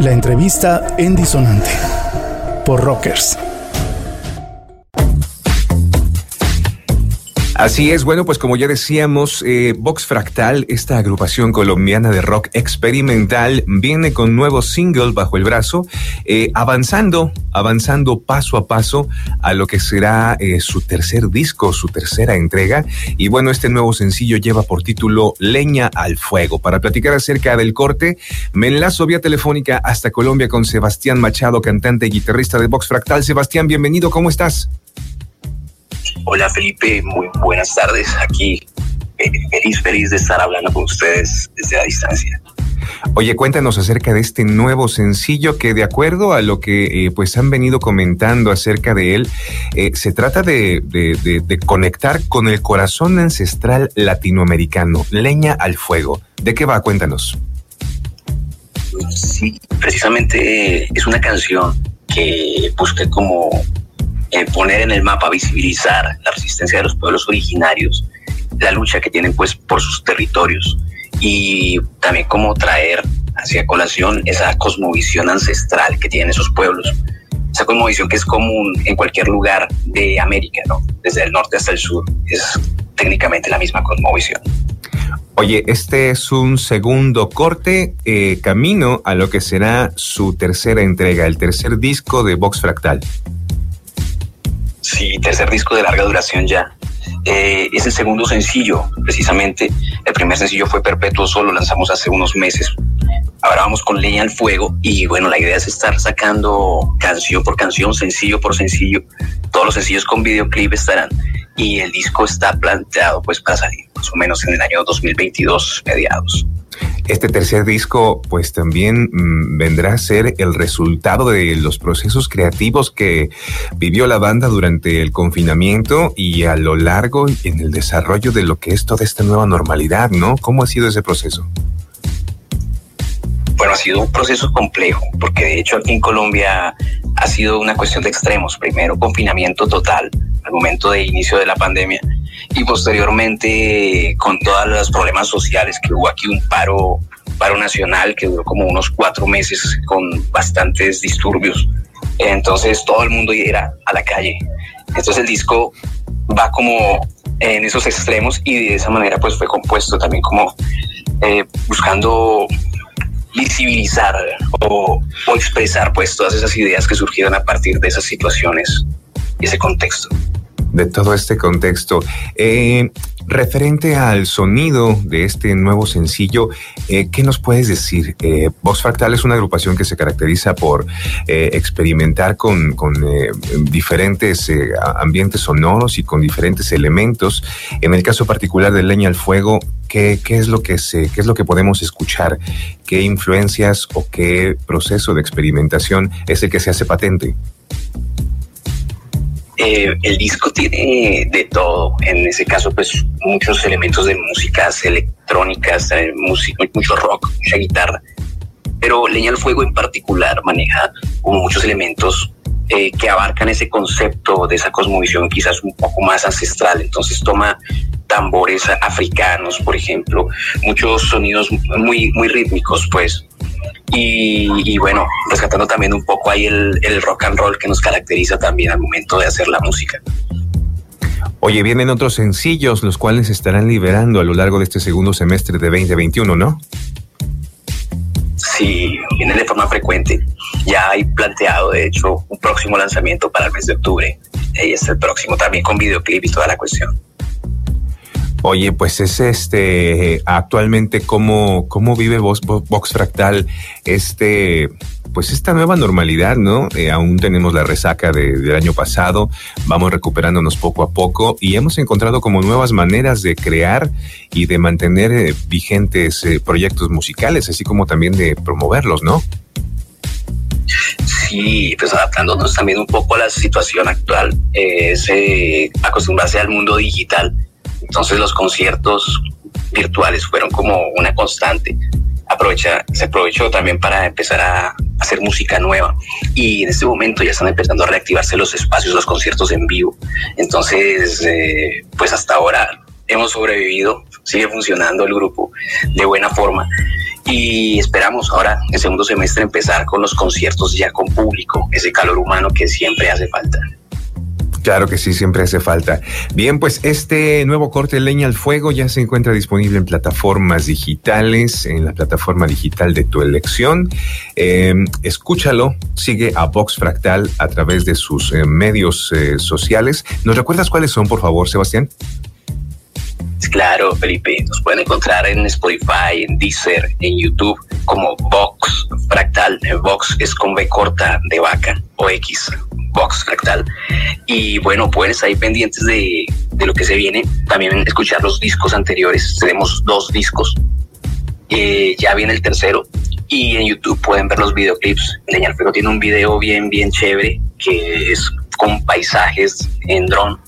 La entrevista en disonante por Rockers. Así es, bueno, pues como ya decíamos, eh, Vox Fractal, esta agrupación colombiana de rock experimental, viene con nuevo single bajo el brazo, eh, avanzando, avanzando paso a paso a lo que será eh, su tercer disco, su tercera entrega. Y bueno, este nuevo sencillo lleva por título Leña al Fuego. Para platicar acerca del corte, me enlazo vía telefónica hasta Colombia con Sebastián Machado, cantante y guitarrista de Vox Fractal. Sebastián, bienvenido, ¿cómo estás? Hola Felipe, muy buenas tardes. Aquí eh, feliz, feliz de estar hablando con ustedes desde la distancia. Oye, cuéntanos acerca de este nuevo sencillo que de acuerdo a lo que eh, pues han venido comentando acerca de él, eh, se trata de, de, conectar con el corazón ancestral latinoamericano, leña al fuego. ¿De qué va? Cuéntanos. Sí, precisamente es una canción que busqué como eh, poner en el mapa, visibilizar la resistencia de los pueblos originarios, la lucha que tienen pues por sus territorios y también cómo traer hacia colación esa cosmovisión ancestral que tienen esos pueblos. Esa cosmovisión que es común en cualquier lugar de América, ¿no? Desde el norte hasta el sur, es técnicamente la misma cosmovisión. Oye, este es un segundo corte, eh, camino a lo que será su tercera entrega, el tercer disco de Vox Fractal. Sí, tercer disco de larga duración ya. Eh, es el segundo sencillo, precisamente. El primer sencillo fue Perpetuo Solo, lanzamos hace unos meses. Ahora vamos con Leña al Fuego y bueno, la idea es estar sacando canción por canción, sencillo por sencillo. Todos los sencillos con videoclip estarán y el disco está planteado pues para salir más o menos en el año 2022, mediados. Este tercer disco pues también mm, vendrá a ser el resultado de los procesos creativos que vivió la banda durante el confinamiento y a lo largo en el desarrollo de lo que es toda esta nueva normalidad, ¿no? ¿Cómo ha sido ese proceso? Bueno, ha sido un proceso complejo, porque de hecho aquí en Colombia ha sido una cuestión de extremos. Primero, confinamiento total al momento de inicio de la pandemia y posteriormente con todos los problemas sociales que hubo aquí un paro paro nacional que duró como unos cuatro meses con bastantes disturbios. Entonces todo el mundo era a la calle. Entonces el disco va como en esos extremos y de esa manera pues fue compuesto también como eh, buscando visibilizar o, expresar pues todas esas ideas que surgieron a partir de esas situaciones y ese contexto de todo este contexto. Eh, referente al sonido de este nuevo sencillo, eh, ¿qué nos puedes decir? Eh, Voz Fractal es una agrupación que se caracteriza por eh, experimentar con, con diferentes ambientes sonoros y con diferentes elementos. En el caso particular de Leña al Fuego, ¿qué, qué es lo que se, qué es lo que podemos escuchar? ¿Qué influencias o qué proceso de experimentación es el que se hace patente? Eh, el disco tiene de todo. En ese caso, pues muchos elementos de músicas electrónicas, eh, mucho rock, mucha guitarra. Pero Leña al Fuego en particular maneja muchos elementos eh, que abarcan ese concepto de esa cosmovisión quizás un poco más ancestral. Entonces toma tambores africanos, por ejemplo, muchos sonidos muy, muy rítmicos, pues. Y, bueno, rescatando también un poco ahí el, el rock and roll que nos caracteriza también al momento de hacer la música. Oye, vienen otros sencillos, los cuales se estarán liberando a lo largo de este segundo semestre de 2021, ¿no? Sí, vienen de forma frecuente. Ya hay planteado, de hecho, un próximo lanzamiento para el mes de octubre. Ahí es el próximo, también con videoclip y toda la cuestión. Oye, pues es este actualmente cómo, cómo vive Vox, Vox Fractal este pues esta nueva normalidad, ¿no? Eh, aún tenemos la resaca del año pasado, vamos recuperándonos poco a poco y hemos encontrado como nuevas maneras de crear y de mantener eh, vigentes proyectos musicales, así como también de promoverlos, ¿no? Sí, pues adaptándonos también un poco a la situación actual, es acostumbrarse al mundo digital. Entonces los conciertos virtuales fueron como una constante. Aprovecha, se aprovechó también para empezar a hacer música nueva y en este momento ya están empezando a reactivarse los espacios, los conciertos en vivo. Entonces, eh, pues hasta ahora hemos sobrevivido, sigue funcionando el grupo de buena forma y esperamos ahora en segundo semestre empezar con los conciertos ya con público, ese calor humano que siempre hace falta. Claro que sí, siempre hace falta. Bien, pues este nuevo corte Leña al Fuego ya se encuentra disponible en plataformas digitales, en la plataforma digital de tu elección. Em, escúchalo, sigue a Vox Fractal a través de sus eh, medios eh, sociales. ¿Nos recuerdas cuáles son, por favor, Sebastián? Claro, Felipe, nos pueden encontrar en Spotify, en Deezer, en YouTube como Vox Fractal. Vox es con B corta de vaca o X, Vox Fractal. Y bueno, estar ahí pendientes de, lo que se viene. También escuchar los discos anteriores. Tenemos dos discos. Eh, ya viene el tercero. Y en YouTube pueden ver los videoclips. Leña al Fuego tiene un video bien, bien chévere que es con paisajes en dron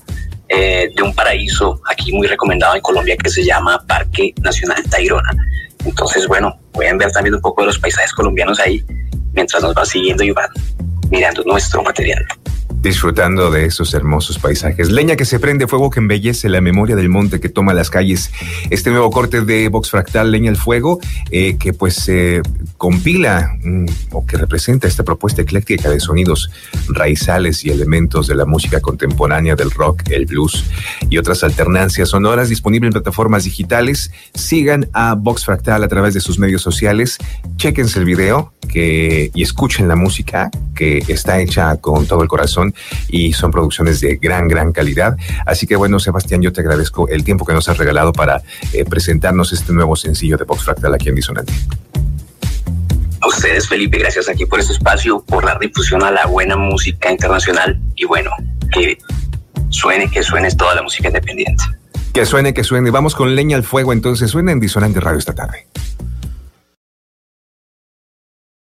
eh, de un paraíso aquí muy recomendado en Colombia que se llama Parque Nacional Tayrona. Entonces, bueno, pueden ver también un poco de los paisajes colombianos ahí mientras nos van siguiendo y mirando nuestro material disfrutando de esos hermosos paisajes. Leña que se prende fuego que embellece la memoria del monte que toma las calles. Este nuevo corte de Vox Fractal, Leña al Fuego, eh, que pues eh, compila mm, o que representa esta propuesta ecléctica de sonidos raizales y elementos de la música contemporánea del rock, el blues y otras alternancias sonoras disponible en plataformas digitales. Sigan a Vox Fractal a través de sus medios sociales. Chequense el video que, y escuchen la música que está hecha con todo el corazón y son producciones de gran, gran calidad. Así que bueno, Sebastián, yo te agradezco el tiempo que nos has regalado para eh, presentarnos este nuevo sencillo de Vox Fractal aquí en Disonante. A ustedes, Felipe, gracias aquí por este espacio, por la difusión a la buena música internacional y bueno, que suene, que suene toda la música independiente. Que suene, que suene. Vamos con leña al fuego, entonces suena en Disonante Radio esta tarde.